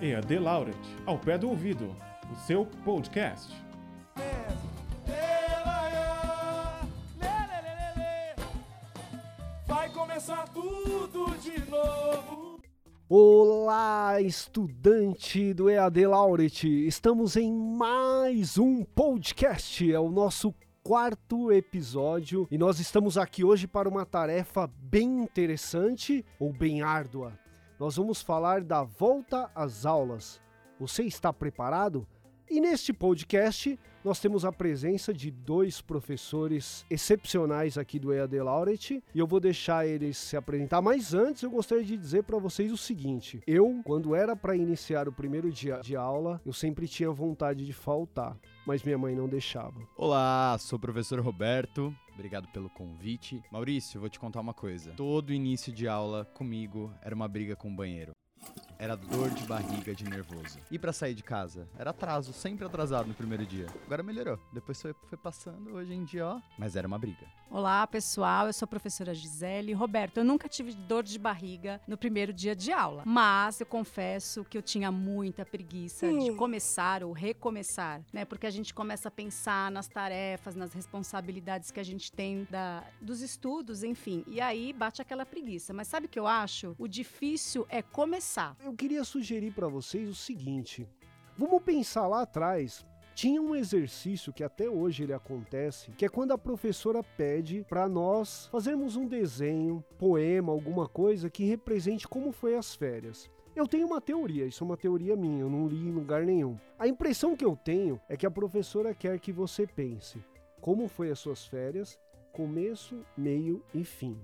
EAD Laureate, ao pé do ouvido, o seu podcast. Vai começar tudo de novo. Olá, estudante do EAD Laureate! Estamos em mais um podcast, é o nosso quarto episódio e nós estamos aqui hoje para uma tarefa bem interessante ou bem árdua. Nós vamos falar da volta às aulas. Você está preparado? E neste podcast nós temos a presença de dois professores excepcionais aqui do EAD Laureate e eu vou deixar eles se apresentar. Mas antes eu gostaria de dizer para vocês o seguinte: eu, quando era para iniciar o primeiro dia de aula, eu sempre tinha vontade de faltar, mas minha mãe não deixava. Olá, sou o professor Roberto. Obrigado pelo convite. Maurício, vou te contar uma coisa. Todo início de aula comigo era uma briga com o banheiro. Era dor de barriga de nervoso. E pra sair de casa? Era atraso, sempre atrasado no primeiro dia. Agora melhorou. Depois foi, foi passando, hoje em dia, ó. Mas era uma briga. Olá, pessoal. Eu sou a professora Gisele. Roberto, eu nunca tive dor de barriga no primeiro dia de aula. Mas eu confesso que eu tinha muita preguiça de começar ou recomeçar, né? Porque a gente começa a pensar nas tarefas, nas responsabilidades que a gente tem da, dos estudos, enfim. E aí bate aquela preguiça. Mas sabe o que eu acho? O difícil é começar. Eu queria sugerir para vocês o seguinte: vamos pensar lá atrás. Tinha um exercício que até hoje ele acontece, que é quando a professora pede para nós fazermos um desenho, poema, alguma coisa que represente como foi as férias. Eu tenho uma teoria, isso é uma teoria minha, eu não li em lugar nenhum. A impressão que eu tenho é que a professora quer que você pense como foi as suas férias, começo, meio e fim.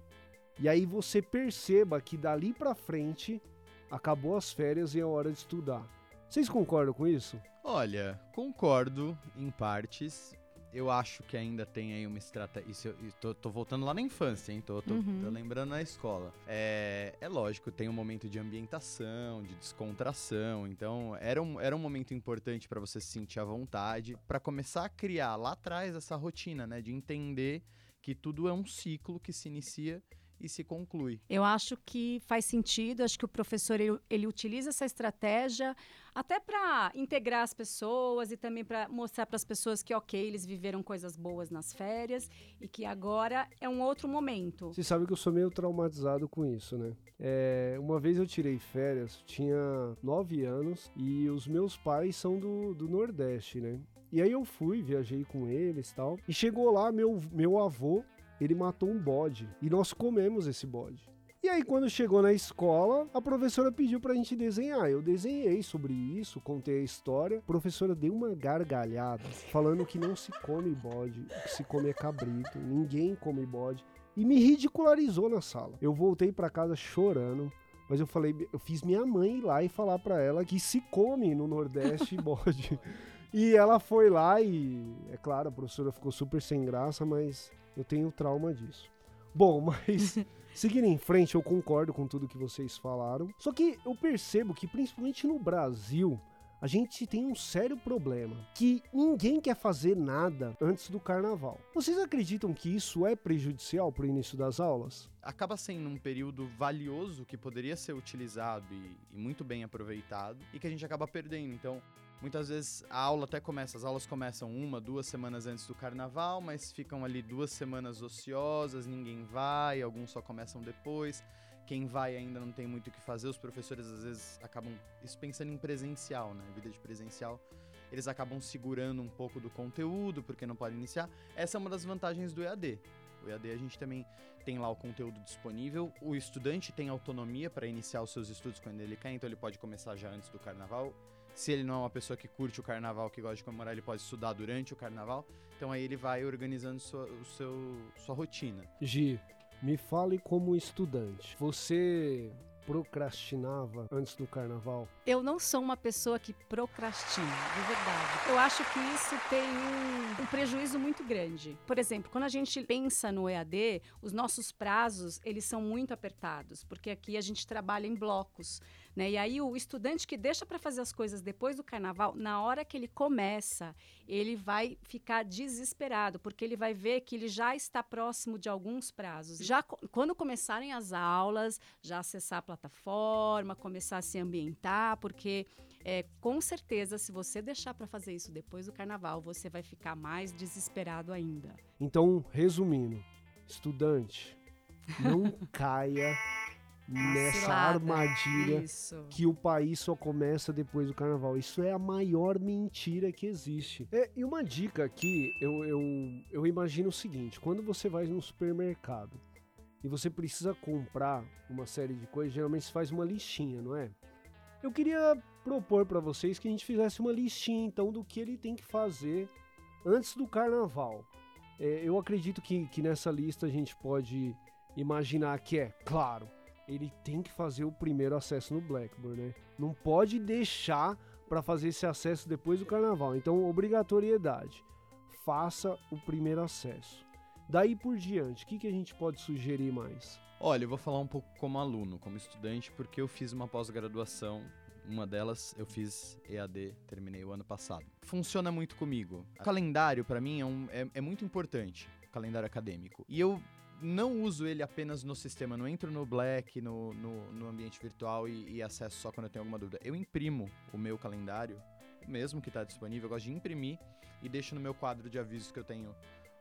E aí você perceba que dali para frente acabou as férias e é hora de estudar. Vocês concordam com isso? Olha, concordo em partes. Eu acho que ainda tem aí uma estratégia. Isso, eu, eu tô, tô voltando lá na infância, hein? Tô, tô, Uhum. tô lembrando na escola. É, é lógico, tem um momento de ambientação, de descontração. Então, era um, era um momento importante para você se sentir à vontade, para começar a criar lá atrás essa rotina, né? De entender que tudo é um ciclo que se inicia e se conclui. Eu acho que faz sentido, acho que o professor ele, ele utiliza essa estratégia até para integrar as pessoas e também para mostrar para as pessoas que, ok, eles viveram coisas boas nas férias e que agora é um outro momento. Você sabe que eu sou meio traumatizado com isso, né? É, uma vez eu tirei férias, tinha nove anos e os meus pais são do, do Nordeste, né? E aí eu fui, viajei com eles e tal. E chegou lá, meu, meu avô, ele matou um bode. E nós comemos esse bode. E aí, quando chegou na escola, a professora pediu pra gente desenhar. Eu desenhei sobre isso, contei a história. A professora deu uma gargalhada, falando que não se come bode, que se come é cabrito, ninguém come bode. E me ridicularizou na sala. Eu voltei pra casa chorando. Mas eu falei, eu fiz minha mãe ir lá e falar pra ela que se come no Nordeste bode. E ela foi lá e, é claro, a professora ficou super sem graça, mas eu tenho trauma disso. Bom, mas seguindo em frente, eu concordo com tudo que vocês falaram. Só que eu percebo que, principalmente no Brasil, a gente tem um sério problema, que ninguém quer fazer nada antes do carnaval. Vocês acreditam que isso é prejudicial para o início das aulas? acaba sendo um período valioso que poderia ser utilizado e, e muito bem aproveitado e que a gente acaba perdendo. Então, muitas vezes a aula até começa, as aulas começam uma, duas semanas antes do carnaval, mas ficam ali duas semanas ociosas, ninguém vai, alguns só começam depois. Quem vai ainda não tem muito o que fazer, os professores às vezes acabam, isso pensando em presencial, né? Vida de presencial, eles acabam segurando um pouco do conteúdo porque não podem iniciar. Essa é uma das vantagens do EAD. O EAD a gente também tem lá o conteúdo disponível. O estudante tem autonomia para iniciar os seus estudos quando ele quer, então ele pode começar já antes do carnaval. Se ele não é uma pessoa que curte o carnaval, que gosta de comemorar, ele pode estudar durante o carnaval. Então aí ele vai organizando sua, o seu, sua rotina. Gi, me fale como estudante. Você procrastinava antes do carnaval? Eu não sou uma pessoa que procrastina, de verdade. Eu acho que isso tem um, um prejuízo muito grande. Por exemplo, quando a gente pensa no EAD, os nossos prazos, eles são muito apertados, porque aqui a gente trabalha em blocos. Né? E aí o estudante que deixa para fazer as coisas depois do carnaval, na hora que ele começa, ele vai ficar desesperado, porque ele vai ver que ele já está próximo de alguns prazos. Já quando começarem as aulas, já acessar a plataforma, começar a se ambientar, porque é, com certeza, se você deixar para fazer isso depois do carnaval, você vai ficar mais desesperado ainda. Então, resumindo, estudante, não caia nessa Cilada. armadilha Isso. que o país só começa depois do carnaval. Isso é a maior mentira que existe. É, e uma dica aqui, eu, eu, eu imagino o seguinte: quando você vai no supermercado e você precisa comprar uma série de coisas, geralmente você faz uma listinha, não é? Eu queria propor para vocês que a gente fizesse uma listinha então do que ele tem que fazer antes do carnaval. É, eu acredito que, que nessa lista a gente pode imaginar que é, claro, ele tem que fazer o primeiro acesso no Blackboard, né? Não pode deixar para fazer esse acesso depois do carnaval. Então, obrigatoriedade. Faça o primeiro acesso. Daí por diante, o que, que a gente pode sugerir mais? Olha, eu vou falar um pouco como aluno, como estudante, porque eu fiz uma pós-graduação. Uma delas eu fiz EAD, terminei o ano passado. Funciona muito comigo. O calendário, para mim, é, um, é, é muito importante, calendário acadêmico. E eu não uso ele apenas no sistema, não entro no Black, no, no, no ambiente virtual e, e, acesso só quando eu tenho alguma dúvida. Eu imprimo o meu calendário, mesmo que está disponível, eu gosto de imprimir e deixo no meu quadro de avisos que eu tenho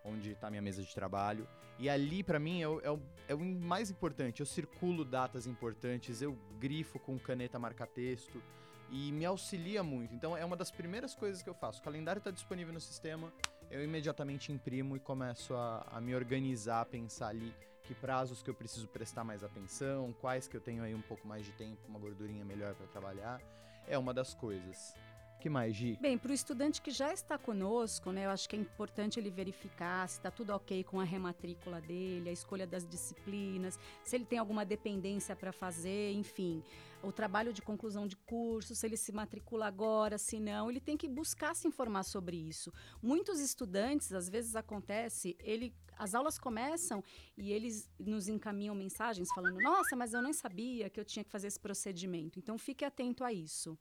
onde está minha mesa de trabalho. E ali, para mim, é o, é, o, é o mais importante. Eu circulo datas importantes, eu grifo com caneta marca-texto e me auxilia muito. Então, é uma das primeiras coisas que eu faço. O calendário está disponível no sistema, eu imediatamente imprimo e começo a, a me organizar, a pensar ali que prazos que eu preciso prestar mais atenção, quais que eu tenho aí um pouco mais de tempo, uma gordurinha melhor para trabalhar. É uma das coisas que mais, Gi? Bem, para o estudante que já está conosco, né, eu acho que é importante ele verificar se está tudo ok com a rematrícula dele, a escolha das disciplinas, se ele tem alguma dependência para fazer, enfim, o trabalho de conclusão de curso, se ele se matricula agora, se não, ele tem que buscar se informar sobre isso. Muitos estudantes, às vezes acontece, ele as aulas começam e eles nos encaminham mensagens falando: Nossa, mas eu não sabia que eu tinha que fazer esse procedimento. Então, fique atento a isso.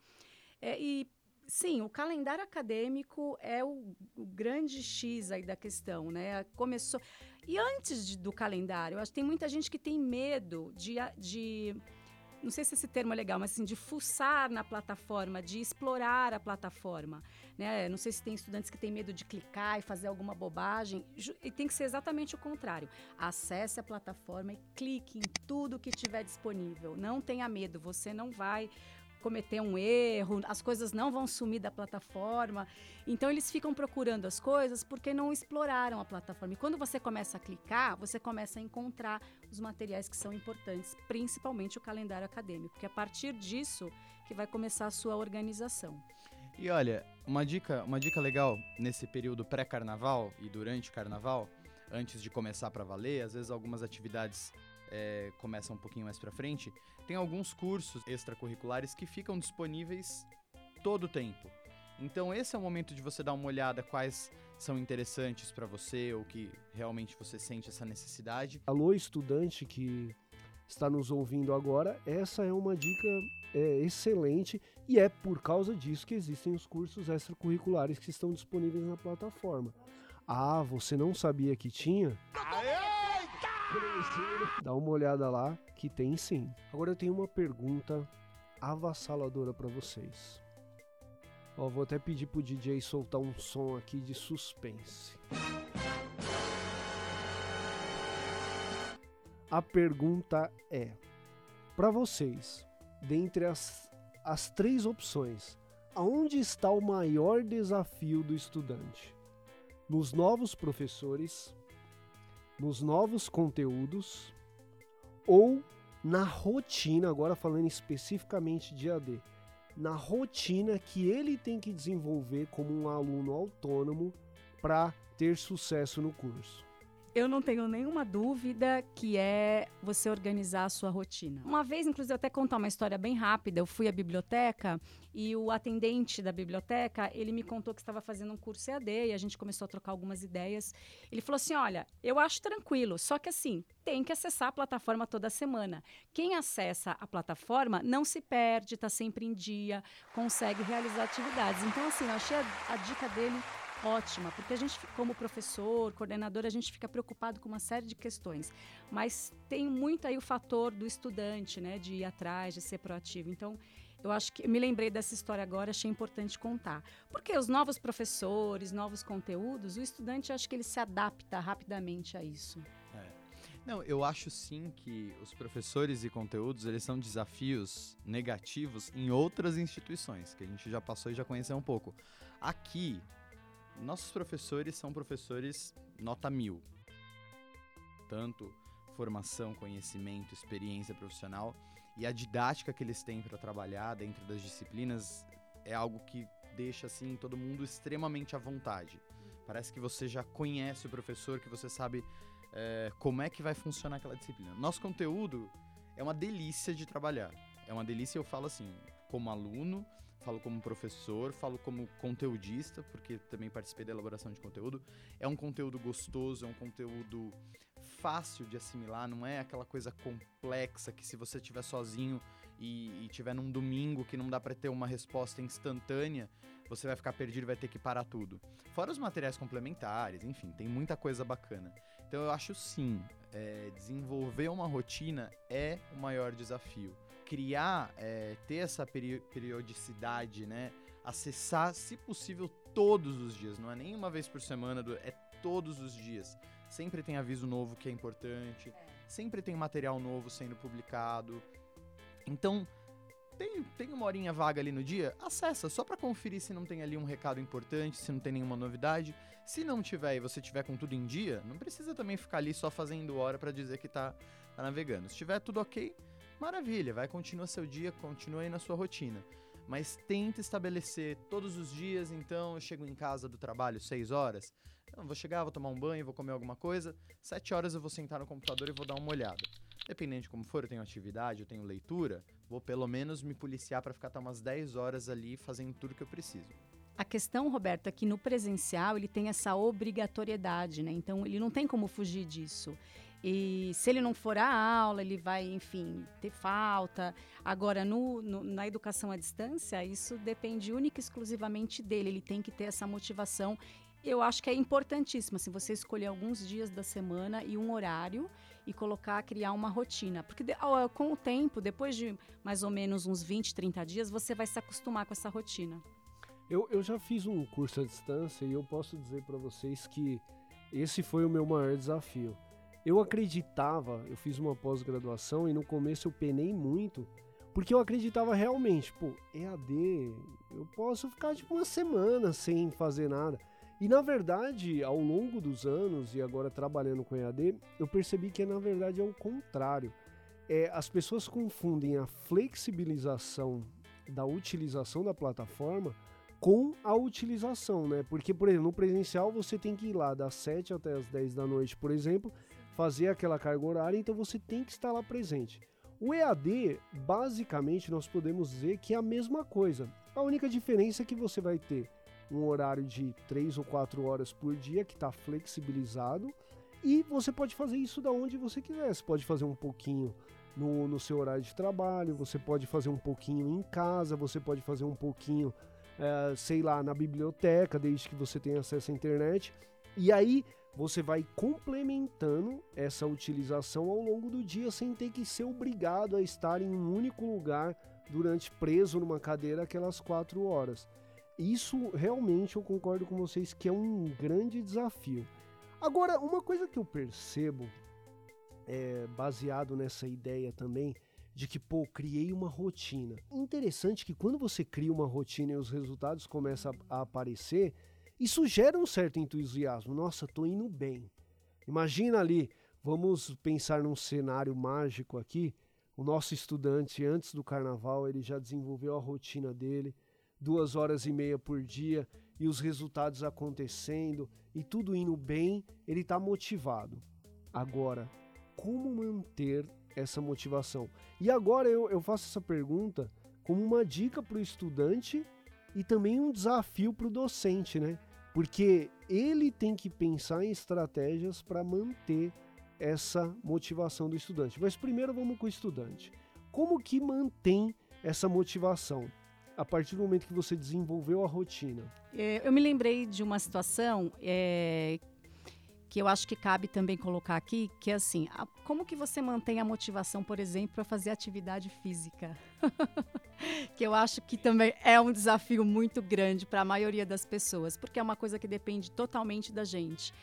É, e Sim, o calendário acadêmico é o, o, grande X aí da questão, né? Começou. E antes de, do calendário, acho que tem muita gente que tem medo de, de. Não sei se esse termo é legal, mas assim, de fuçar na plataforma, de explorar a plataforma. Né? Não sei se tem estudantes que têm medo de clicar e fazer alguma bobagem. E tem que ser exatamente o contrário. Acesse a plataforma e clique em tudo que tiver disponível. Não tenha medo, você não vai cometer um erro, as coisas não vão sumir da plataforma. Então eles ficam procurando as coisas porque não exploraram a plataforma. E quando você começa a clicar, você começa a encontrar os materiais que são importantes, principalmente o calendário acadêmico, que é a partir disso que vai começar a sua organização. E olha, uma dica, uma dica legal nesse período pré-carnaval e durante carnaval, antes de começar para valer, às vezes algumas atividades é, começam um pouquinho mais para frente, tem alguns cursos extracurriculares que ficam disponíveis todo o tempo. Então esse é o momento de você dar uma olhada quais são interessantes para você ou que realmente você sente essa necessidade. Alô, estudante que está nos ouvindo agora, essa é uma dica é, excelente e é por causa disso que existem os cursos extracurriculares que estão disponíveis na plataforma. Ah, você não sabia que tinha? Dá uma olhada lá que tem sim. Agora eu tenho uma pergunta avassaladora para vocês. Ó, vou até pedir pro DJ soltar um som aqui de suspense. A pergunta é: para vocês, dentre as, as três opções, aonde está o maior desafio do estudante? Nos novos professores, nos novos conteúdos ou na rotina, agora falando especificamente de AD, na rotina que ele tem que desenvolver como um aluno autônomo para ter sucesso no curso. Eu não tenho nenhuma dúvida que é você organizar a sua rotina. Uma vez, inclusive, até contar uma história bem rápida. Eu fui à biblioteca e o atendente da biblioteca, ele me contou que estava fazendo um curso EAD e a gente começou a trocar algumas ideias. Ele falou assim: "Olha, eu acho tranquilo, só que assim, tem que acessar a plataforma toda semana. Quem acessa a plataforma não se perde, está sempre em dia, consegue realizar atividades. Então, assim, eu achei a, a dica dele ótima, porque a gente, como professor, coordenador, a gente fica preocupado com uma série de questões. Mas tem muito aí o fator do estudante, né, de ir atrás, de ser proativo. Então, eu acho que me lembrei dessa história agora, achei importante contar. Porque os novos professores, novos conteúdos, o estudante acho que ele se adapta rapidamente a isso. É. Não, eu acho sim que os professores e conteúdos, eles são desafios negativos em outras instituições, que a gente já passou e já conheceu um pouco. Aqui, nossos professores são professores nota mil. Tanto formação, conhecimento, experiência profissional e a didática que eles têm para trabalhar dentro das disciplinas é algo que deixa assim todo mundo extremamente à vontade. Parece que você já conhece o professor, que você sabe é, como é que vai funcionar aquela disciplina. Nosso conteúdo é uma delícia de trabalhar. É uma delícia, eu falo assim, como aluno, falo como professor, falo como conteudista, porque também participei da elaboração de conteúdo. É um conteúdo gostoso, é um conteúdo fácil de assimilar, não é aquela coisa complexa que se você estiver sozinho e, e tiver num domingo que não dá para ter uma resposta instantânea, você vai ficar perdido e vai ter que parar tudo. Fora os materiais complementares, enfim, tem muita coisa bacana. Então eu acho sim, é, desenvolver uma rotina é o maior desafio criar, é, ter essa peri periodicidade, né? Acessar, se possível, todos os dias. Não é nem uma vez por semana, é todos os dias. Sempre tem aviso novo que é importante. Sempre tem material novo sendo publicado. Então, tem, tem uma horinha vaga ali no dia? Acessa, só para conferir se não tem ali um recado importante, se não tem nenhuma novidade. Se não tiver e você tiver com tudo em dia, não precisa também ficar ali só fazendo hora para dizer que tá, tá navegando. Se tiver tudo ok, maravilha, vai, continua seu dia, continua aí na sua rotina. Mas tenta estabelecer todos os dias, então eu chego em casa do trabalho 6 horas, vou chegar, vou tomar um banho, vou comer alguma coisa, 7 horas eu vou sentar no computador e vou dar uma olhada. Dependendo de como for, eu tenho atividade, eu tenho leitura, vou pelo menos me policiar para ficar até umas 10 horas ali fazendo tudo que eu preciso. A questão, Roberto, é que no presencial ele tem essa obrigatoriedade, né? Então ele não tem como fugir disso. E se ele não for à aula, ele vai, enfim, ter falta. Agora, no, no, na educação à distância, isso depende única e exclusivamente dele. Ele tem que ter essa motivação. Eu acho que é importantíssimo, assim, você escolher alguns dias da semana e um horário e colocar, criar uma rotina. Porque de, com o tempo, depois de mais ou menos uns 20, 30 dias, você vai se acostumar com essa rotina. Eu, eu já fiz um curso à distância e eu posso dizer para vocês que esse foi o meu maior desafio eu acreditava, eu fiz uma pós-graduação e no começo eu penei muito, porque eu acreditava realmente, pô, EAD, eu posso ficar tipo uma semana sem fazer nada. E na verdade, ao longo dos anos e agora trabalhando com EAD, eu percebi que na verdade é o contrário. É, as pessoas confundem a flexibilização da utilização da plataforma com a utilização, né? Porque, por exemplo, no presencial você tem que ir lá das 7 até as 10 da noite, por exemplo, fazer aquela carga horária, então você tem que estar lá presente. O EAD, basicamente, nós podemos dizer que é a mesma coisa. A única diferença é que você vai ter um horário de 3 ou 4 horas por dia que está flexibilizado e você pode fazer isso da onde você quiser. Você pode fazer um pouquinho no, no seu horário de trabalho, você pode fazer um pouquinho em casa, você pode fazer um pouquinho, é, sei lá, na biblioteca, desde que você tenha acesso à internet. E aí você vai complementando essa utilização ao longo do dia sem ter que ser obrigado a estar em um único lugar durante preso numa cadeira aquelas quatro horas. Isso realmente eu concordo com vocês que é um grande desafio. Agora, uma coisa que eu percebo, é, baseado nessa ideia também, de que, pô, criei uma rotina. Interessante que quando você cria uma rotina e os resultados começam a, a aparecer, isso gera um certo entusiasmo. Nossa, tô indo bem. Imagina ali, vamos pensar num cenário mágico aqui. O nosso estudante, antes do carnaval, ele já desenvolveu a rotina dele, duas horas e meia por dia. e os resultados acontecendo e tudo indo bem, ele está motivado. Agora, como manter essa motivação? E agora eu, eu faço essa pergunta como uma dica para o estudante e também um desafio para o docente, né? Porque ele tem que pensar em estratégias para manter essa motivação do estudante. Mas primeiro vamos com o estudante. Como que mantém essa motivação? A partir do momento que você desenvolveu a rotina. É, eu me lembrei de uma situação é, que eu acho que cabe também colocar aqui, que é assim, a, como que você mantém a motivação, por exemplo, para fazer atividade física? que eu acho que também é um desafio muito grande para a maioria das pessoas, porque é uma coisa que depende totalmente da gente.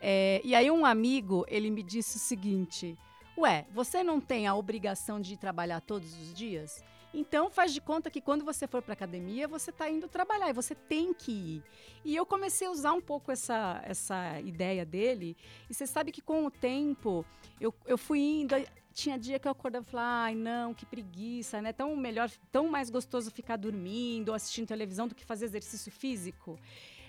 É, e aí um amigo, ele me disse o seguinte, ué, você não tem a obrigação de ir trabalhar todos os dias? Então faz de conta que quando você for para academia, você está indo trabalhar e você tem que ir. E eu comecei a usar um pouco essa, essa ideia dele. E você sabe que com o tempo eu, eu fui indo. Tinha dia que eu acordava e falava, ai não, que preguiça, né? Tão melhor, tão mais gostoso ficar dormindo assistindo televisão do que fazer exercício físico.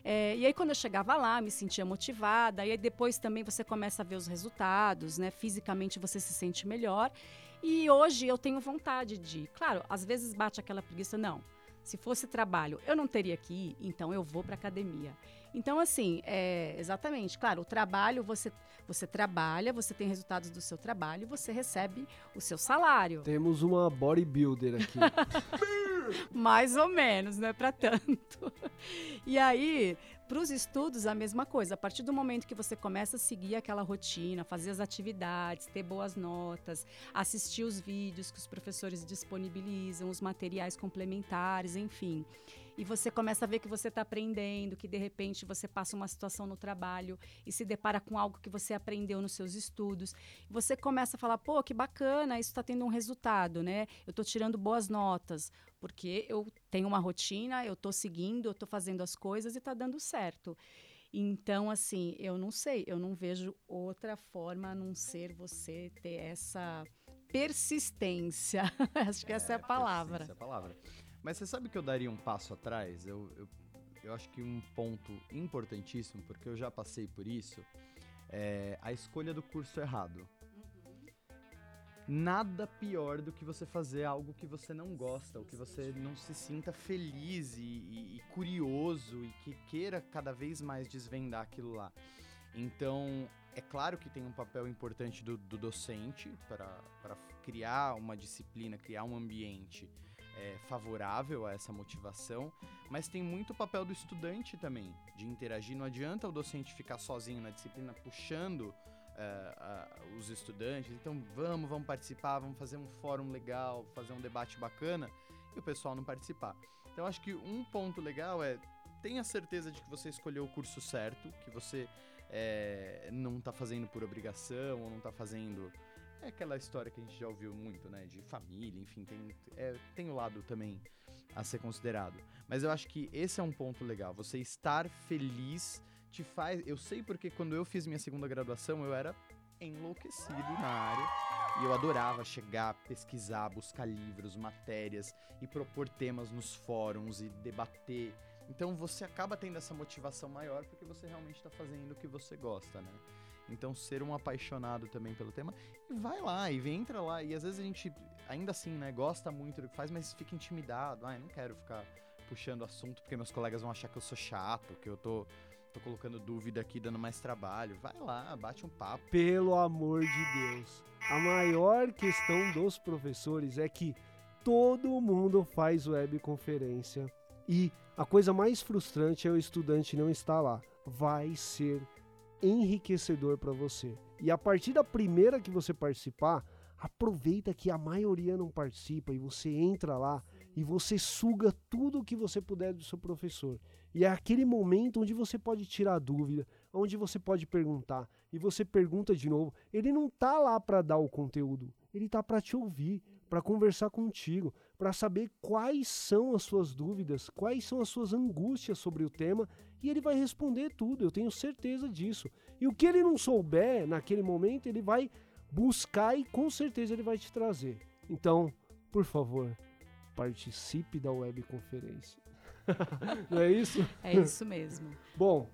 É, e aí, quando eu chegava lá, me sentia motivada. E aí, depois também você começa a ver os resultados, né? Fisicamente você se sente melhor. E hoje eu tenho vontade de. Claro, às vezes bate aquela preguiça, não. Se fosse trabalho, eu não teria que ir, então eu vou para academia. Então, assim, é, exatamente, claro, o trabalho, você, você trabalha, você tem resultados do seu trabalho, você recebe o seu salário. Temos uma bodybuilder aqui. Mais ou menos, não é para tanto. E aí, para os estudos, a mesma coisa. A partir do momento que você começa a seguir aquela rotina, fazer as atividades, ter boas notas, assistir os vídeos que os professores disponibilizam, os materiais complementares, enfim e você começa a ver que você está aprendendo, que de repente você passa uma situação no trabalho e se depara com algo que você aprendeu nos seus estudos, você começa a falar, pô, que bacana, isso está tendo um resultado, né? Eu estou tirando boas notas, porque eu tenho uma rotina, eu estou seguindo, eu estou fazendo as coisas e está dando certo. Então, assim, eu não sei, eu não vejo outra forma a não ser você ter essa persistência. Acho que é, essa é a palavra. Essa é a palavra. Mas você sabe que eu daria um passo atrás? Eu, eu, eu acho que um ponto importantíssimo, porque eu já passei por isso, é a escolha do curso errado. Nada pior do que você fazer algo que você não gosta, ou que você não se sinta feliz e, e, e curioso e que queira cada vez mais desvendar aquilo lá. Então, é claro que tem um papel importante do, do docente para criar uma disciplina, criar um ambiente é, favorável a essa motivação, mas tem muito papel do estudante também, de interagir. Não adianta o docente ficar sozinho na disciplina puxando uh, os estudantes. Então vamos, vamos participar, vamos fazer um fórum legal, fazer um debate bacana e o pessoal não participar. Então acho que um ponto legal é tenha certeza de que você escolheu o curso certo, que você é, não está fazendo por obrigação ou não está fazendo é aquela história que a gente já ouviu muito, né? De família, enfim, tem, é, tem o lado também a ser considerado. Mas eu acho que esse é um ponto legal. Você estar feliz te faz. Eu sei porque quando eu fiz minha segunda graduação, eu era enlouquecido na área. E eu adorava chegar, pesquisar, buscar livros, matérias e propor temas nos fóruns e debater. Então você acaba tendo essa motivação maior porque você realmente está fazendo o que você gosta, né? Então, ser um apaixonado também pelo tema. E vai lá, e entra lá. E às vezes a gente, ainda assim, né, gosta muito do que faz, mas fica intimidado. Ai, não quero ficar puxando assunto porque meus colegas vão achar que eu sou chato, que eu tô, tô colocando dúvida aqui, dando mais trabalho. Vai lá, bate um papo. Pelo amor de Deus. A maior questão dos professores é que todo mundo faz webconferência. E a coisa mais frustrante é o estudante não estar lá. Vai ser enriquecedor para você. E a partir da primeira que você participar, aproveita que a maioria não participa e você entra lá e você suga tudo o que você puder do seu professor. E é aquele momento onde você pode tirar dúvida, onde você pode perguntar e você pergunta de novo. Ele não tá lá para dar o conteúdo, ele tá para te ouvir, para conversar contigo, para saber quais são as suas dúvidas, quais são as suas angústias sobre o tema e ele vai responder tudo, eu tenho certeza disso. E o que ele não souber naquele momento, ele vai buscar e com certeza ele vai te trazer. Então, por favor, participe da webconferência. Não é isso? É isso mesmo. Bom,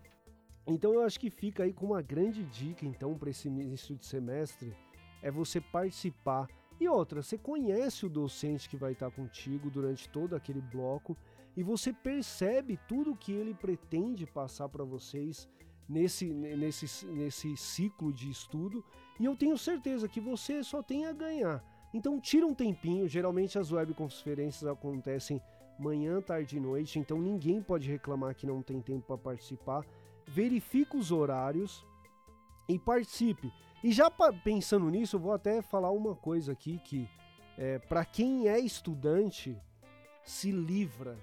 então eu acho que fica aí com uma grande dica, então, para esse início de semestre, é você participar. E outra, você conhece o docente que vai estar contigo durante todo aquele bloco e você percebe tudo que ele pretende passar para vocês nesse, nesse, nesse ciclo de estudo. E eu tenho certeza que você só tem a ganhar. Então tira um tempinho, geralmente as webconferências acontecem manhã, tarde e noite, então ninguém pode reclamar que não tem tempo para participar. Verifique os horários e participe. E já pensando nisso, vou até falar uma coisa aqui que é, para quem é estudante se livra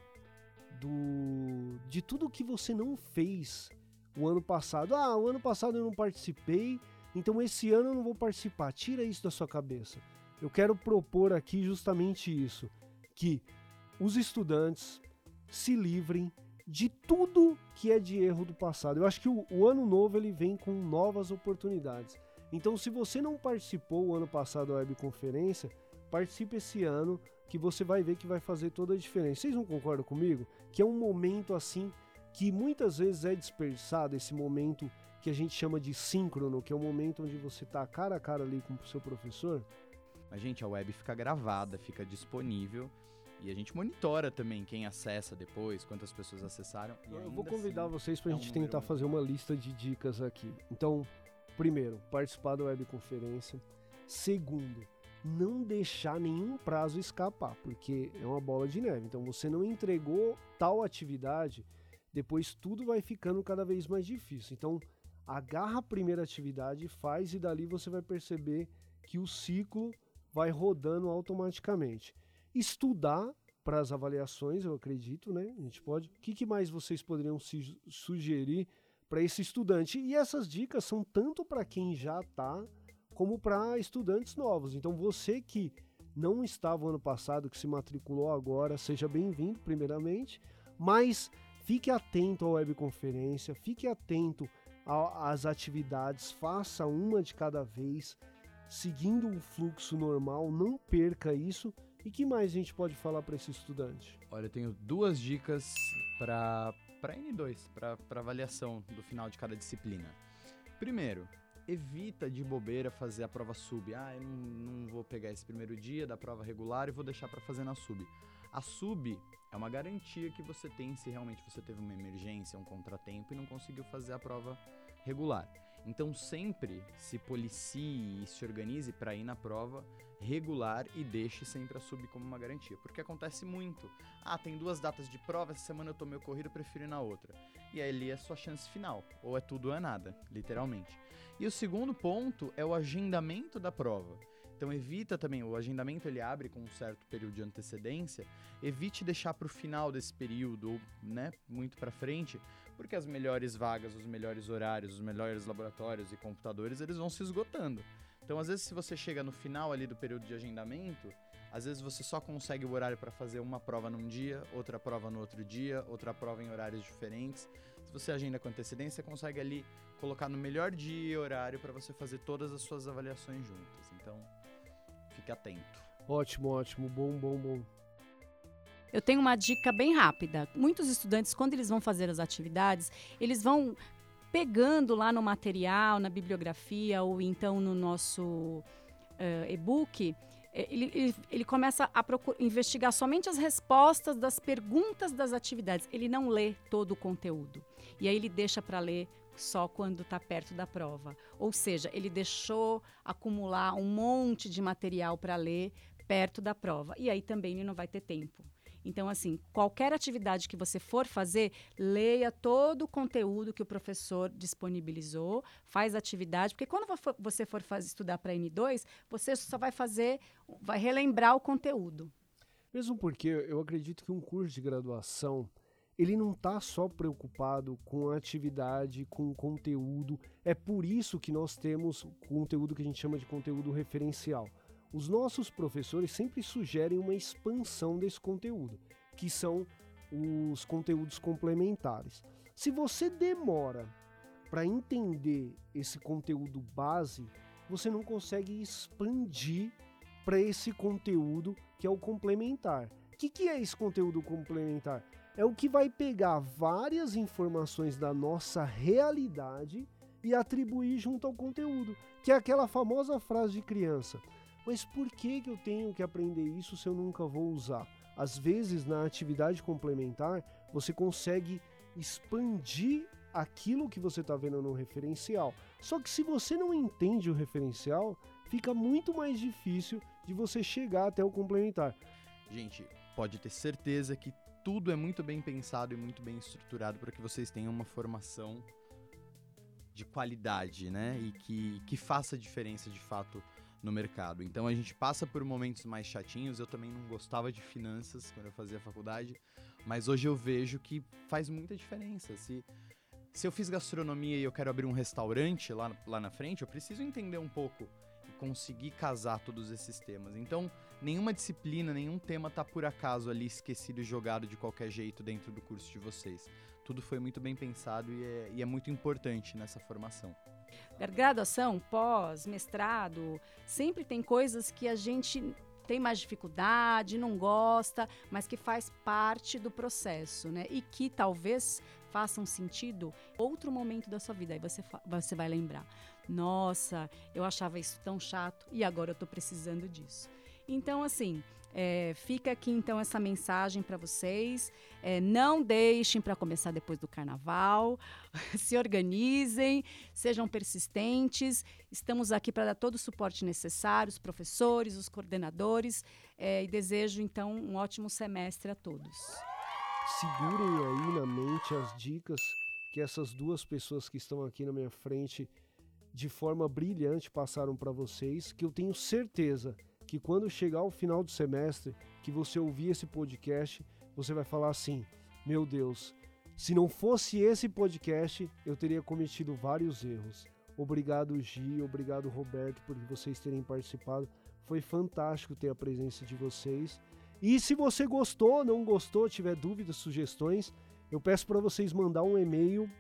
do de tudo que você não fez o ano passado. Ah, o ano passado eu não participei, então esse ano eu não vou participar. Tira isso da sua cabeça. Eu quero propor aqui justamente isso, que os estudantes se livrem de tudo que é de erro do passado. Eu acho que o, o ano novo ele vem com novas oportunidades. Então, se você não participou o ano passado da webconferência, participe esse ano que você vai ver que vai fazer toda a diferença. Vocês não concordam comigo? Que é um momento assim que muitas vezes é dispersado, esse momento que a gente chama de síncrono, que é o momento onde você está cara a cara ali com o seu professor. A gente, a web fica gravada, fica disponível. E a gente monitora também quem acessa depois, quantas pessoas acessaram. eu vou convidar assim, vocês para a é gente um tentar fazer uma lista de dicas aqui. Então, primeiro, participar da webconferência. Segundo, não deixar nenhum prazo escapar, porque é uma bola de neve. Então você não entregou tal atividade, depois tudo vai ficando cada vez mais difícil. Então agarra a primeira atividade, faz e dali você vai perceber que o ciclo vai rodando automaticamente. Estudar para as avaliações, eu acredito, né? A gente pode. O que, que mais vocês poderiam sugerir para esse estudante? E essas dicas são tanto para quem já está como para estudantes novos. Então você que não estava ano passado, que se matriculou agora, seja bem-vindo, primeiramente, mas fique atento à webconferência, fique atento às atividades, faça uma de cada vez, seguindo o fluxo normal, não perca isso. E que mais a gente pode falar para esse estudante? Olha, eu tenho duas dicas para N2, para avaliação do final de cada disciplina. Primeiro, evita de bobeira fazer a prova sub. Ah, eu não, não vou pegar esse primeiro dia da prova regular e vou deixar para fazer na sub. A sub é uma garantia que você tem se realmente você teve uma emergência, um contratempo e não conseguiu fazer a prova regular. Então sempre se policie e se organize para ir na prova regular e deixe sempre a sub como uma garantia, porque acontece muito. Ah, tem duas datas de prova, essa semana eu tô meio corrido, prefiro ir na outra. E aí ali é a sua chance final, ou é tudo ou é nada, literalmente. E o segundo ponto é o agendamento da prova. Então evita também, o agendamento ele abre com um certo período de antecedência, evite deixar para o final desse período, ou né, muito para frente, porque as melhores vagas, os melhores horários, os melhores laboratórios e computadores, eles vão se esgotando. Então, às vezes, se você chega no final ali do período de agendamento, às vezes você só consegue o horário para fazer uma prova num dia, outra prova no outro dia, outra prova em horários diferentes. Se você agenda com antecedência, você consegue ali colocar no melhor dia e horário para você fazer todas as suas avaliações juntas. Então, fique atento. Ótimo, ótimo, bom, bom, bom. Eu tenho uma dica bem rápida. Muitos estudantes, quando eles vão fazer as atividades, eles vão pegando lá no material, na bibliografia ou então no nosso uh, e-book, eh, ele, ele, ele, começa a investigar somente as respostas das perguntas das atividades. Ele não lê todo o conteúdo. E aí ele deixa para ler só quando está perto da prova. Ou seja, ele deixou acumular um monte de material para ler perto da prova. E aí também ele não vai ter tempo. Então, assim, qualquer atividade que você for fazer, leia todo o conteúdo que o professor disponibilizou, faz atividade, porque quando você for fazer, estudar para N2, você só vai fazer, vai relembrar o conteúdo. Mesmo porque eu acredito que um curso de graduação ele não está só preocupado com a atividade, com o conteúdo. É por isso que nós temos conteúdo que a gente chama de conteúdo referencial. Os nossos professores sempre sugerem uma expansão desse conteúdo, que são os conteúdos complementares. Se você demora para entender esse conteúdo base, você não consegue expandir para esse conteúdo que é o complementar. O que, que é esse conteúdo complementar? é o que vai pegar várias informações da nossa realidade e atribuir junto ao conteúdo, que é aquela famosa frase de criança. Mas por que, que eu tenho que aprender isso se eu nunca vou usar? Às vezes, na atividade complementar, você consegue expandir aquilo que você está vendo no referencial. Só que se você não entende o referencial, fica muito mais difícil de você chegar até o complementar. Gente, pode ter certeza que tudo é muito bem pensado e muito bem estruturado para que vocês tenham uma formação de qualidade, né? E que, que faça diferença de fato no mercado. Então a gente passa por momentos mais chatinhos. Eu também não gostava de finanças quando eu fazia faculdade, mas hoje eu vejo que faz muita diferença. Se, se eu fiz gastronomia e eu quero abrir um restaurante lá, lá na frente, eu preciso entender um pouco e conseguir casar todos esses temas. Então, nenhuma disciplina, nenhum tema tá por acaso ali esquecido e jogado de qualquer jeito dentro do curso de vocês. Tudo foi muito bem pensado e é, e é muito importante nessa formação. Graduação, pós, mestrado, sempre tem coisas que a gente tem mais dificuldade, não gosta, mas que faz parte do processo, né? E que talvez façam sentido outro momento da sua vida. Aí você, você vai lembrar: nossa, eu achava isso tão chato e agora eu estou precisando disso. Então, assim, é, fica aqui então essa mensagem para vocês. É, não deixem para começar depois do carnaval. Se organizem, sejam persistentes. Estamos aqui para dar todo o suporte necessário, os professores, os coordenadores. É, e desejo então um ótimo semestre a todos. Segurem aí na mente as dicas que essas duas pessoas que estão aqui na minha frente de forma brilhante passaram para vocês, que eu tenho certeza que quando chegar o final do semestre, que você ouvir esse podcast, você vai falar assim: meu Deus, se não fosse esse podcast, eu teria cometido vários erros. Obrigado, Gi, obrigado, Roberto, por vocês terem participado. Foi fantástico ter a presença de vocês. E se você gostou, não gostou, tiver dúvidas, sugestões, eu peço para vocês mandar um e-mail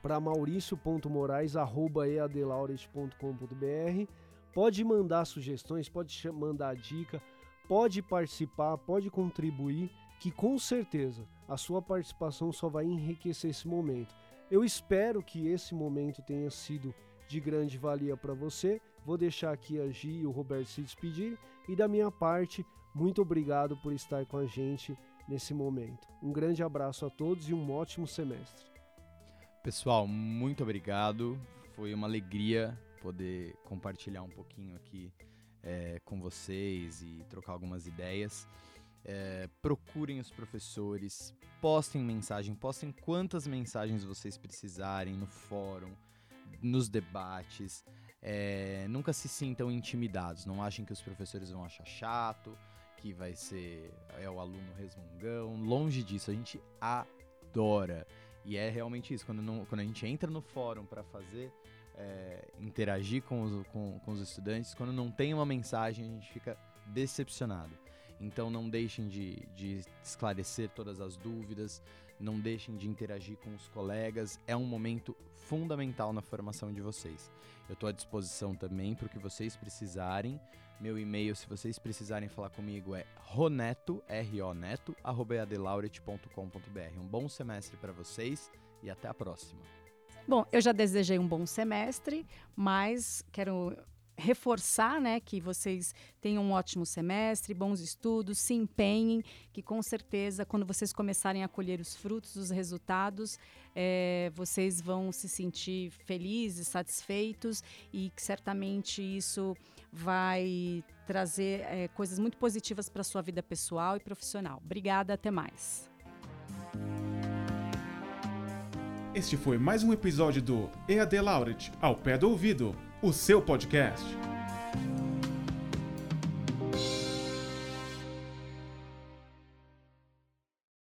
para mauricio.moraes@eadlauret.com.br Pode mandar sugestões, pode mandar dica, pode participar, pode contribuir, que com certeza a sua participação só vai enriquecer esse momento. Eu espero que esse momento tenha sido de grande valia para você. Vou deixar aqui a Gi e o Roberto se despedirem e da minha parte, muito obrigado por estar com a gente nesse momento. Um grande abraço a todos e um ótimo semestre. Pessoal, muito obrigado. Foi uma alegria poder compartilhar um pouquinho aqui é, com vocês e trocar algumas ideias. É, procurem os professores, postem mensagem, postem quantas mensagens vocês precisarem no fórum, nos debates. É, nunca se sintam intimidados, não achem que os professores vão achar chato, que vai ser é o aluno resmungão. Longe disso, a gente adora. E é realmente isso, quando, não, quando a gente entra no fórum para fazer é, interagir com os, com, com os estudantes, quando não tem uma mensagem, a gente fica decepcionado. Então não deixem de, de esclarecer todas as dúvidas, não deixem de interagir com os colegas, é um momento fundamental na formação de vocês. Eu estou à disposição também para o que vocês precisarem. Meu e-mail, se vocês precisarem falar comigo, é roneto, R-O-neto, Um bom semestre para vocês e até a próxima. Bom, eu já desejei um bom semestre, mas quero reforçar, né, que vocês tenham um ótimo semestre, bons estudos, se empenhem, que com certeza quando vocês começarem a colher os frutos, os resultados, é, vocês vão se sentir felizes, satisfeitos e que certamente isso vai trazer é, coisas muito positivas para sua vida pessoal e profissional. Obrigada, até mais. Este foi mais um episódio do EAD Laureate, ao pé do ouvido, o seu podcast.